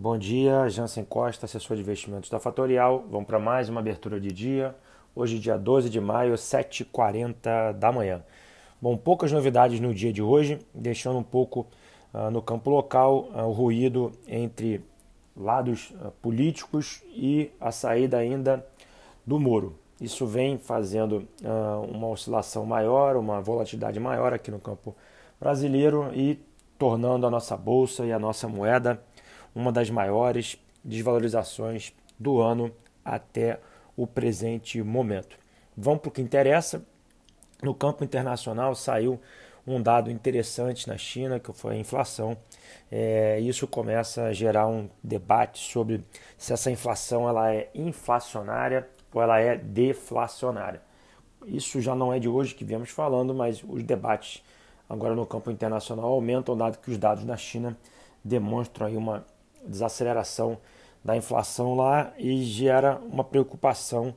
Bom dia, Jansen Costa, assessor de investimentos da Fatorial. Vamos para mais uma abertura de dia. Hoje, dia 12 de maio, 7h40 da manhã. Bom, poucas novidades no dia de hoje, deixando um pouco uh, no campo local uh, o ruído entre lados uh, políticos e a saída ainda do Moro. Isso vem fazendo uma oscilação maior, uma volatilidade maior aqui no campo brasileiro e tornando a nossa bolsa e a nossa moeda uma das maiores desvalorizações do ano até o presente momento. Vamos para o que interessa. No campo internacional saiu um dado interessante na China, que foi a inflação. É, isso começa a gerar um debate sobre se essa inflação ela é inflacionária ou ela é deflacionária. Isso já não é de hoje que viemos falando, mas os debates agora no campo internacional aumentam, dado que os dados na China demonstram aí uma desaceleração da inflação lá e gera uma preocupação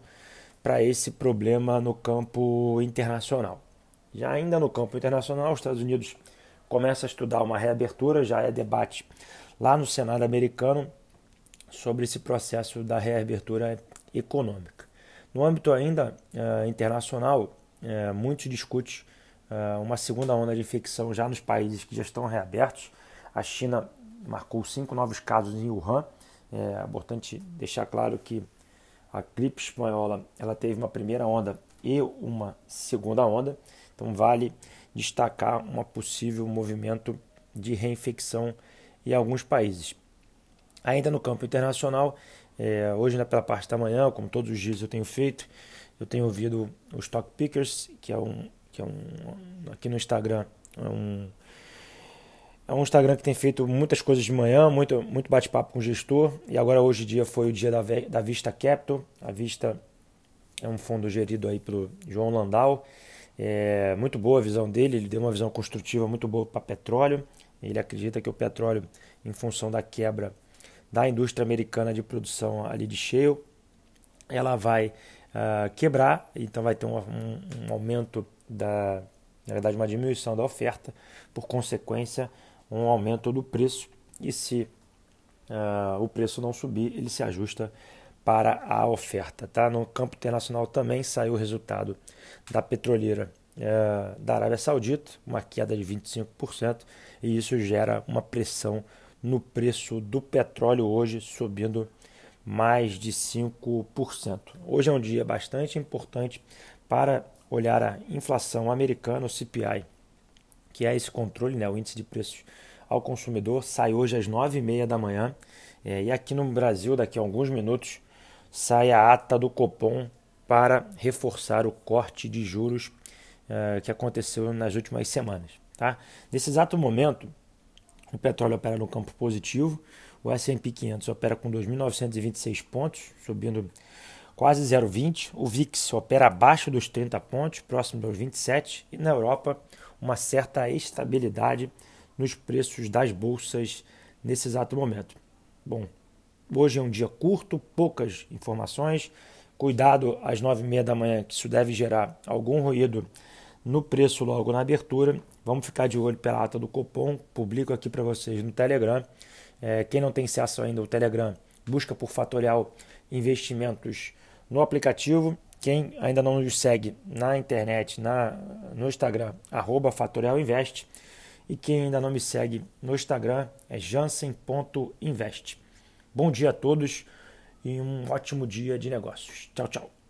para esse problema no campo internacional. Já ainda no campo internacional, os Estados Unidos começa a estudar uma reabertura, já é debate lá no Senado americano sobre esse processo da reabertura econômica. No âmbito ainda uh, internacional, uh, muito discute uh, uma segunda onda de infecção já nos países que já estão reabertos. A China marcou cinco novos casos em Wuhan. É importante deixar claro que a gripe espanhola ela teve uma primeira onda e uma segunda onda, então vale destacar um possível movimento de reinfecção em alguns países. Ainda no campo internacional, é, hoje né, pela parte da manhã, como todos os dias eu tenho feito, eu tenho ouvido o Stock Pickers, que é um, que é um aqui no Instagram, é um é um Instagram que tem feito muitas coisas de manhã, muito, muito bate-papo com o gestor. E agora, hoje em dia, foi o dia da, da Vista Capital. A Vista é um fundo gerido aí pelo João Landau. É muito boa a visão dele, ele deu uma visão construtiva muito boa para petróleo. Ele acredita que o petróleo, em função da quebra da indústria americana de produção ali de shale, ela vai uh, quebrar, então vai ter um, um, um aumento da, na verdade, uma diminuição da oferta, por consequência, um aumento do preço e se uh, o preço não subir, ele se ajusta para a oferta. Tá? No campo internacional também saiu o resultado da petroleira uh, da Arábia Saudita, uma queda de 25%, e isso gera uma pressão no preço do petróleo hoje, subindo mais de 5%. Hoje é um dia bastante importante para olhar a inflação americana, o CPI, que é esse controle, né, o índice de preços ao consumidor, sai hoje às 9h30 da manhã. É, e aqui no Brasil, daqui a alguns minutos, sai a ata do Copom para reforçar o corte de juros é, que aconteceu nas últimas semanas. Tá? Nesse exato momento, o petróleo opera no campo positivo, o S&P 500 opera com 2.926 pontos, subindo quase 0,20. O VIX opera abaixo dos 30 pontos, próximo dos 27. E na Europa, uma certa estabilidade nos preços das bolsas nesse exato momento. Bom, hoje é um dia curto, poucas informações. Cuidado às nove e meia da manhã, que isso deve gerar algum ruído no preço logo na abertura. Vamos ficar de olho pela ata do Copom. Publico aqui para vocês no Telegram. É, quem não tem acesso ainda ao Telegram, busca por Fatorial Investimentos no aplicativo. Quem ainda não nos segue na internet, na, no Instagram, arroba Fatorial Invest. E quem ainda não me segue no Instagram é jansen.invest. Bom dia a todos e um ótimo dia de negócios. Tchau, tchau.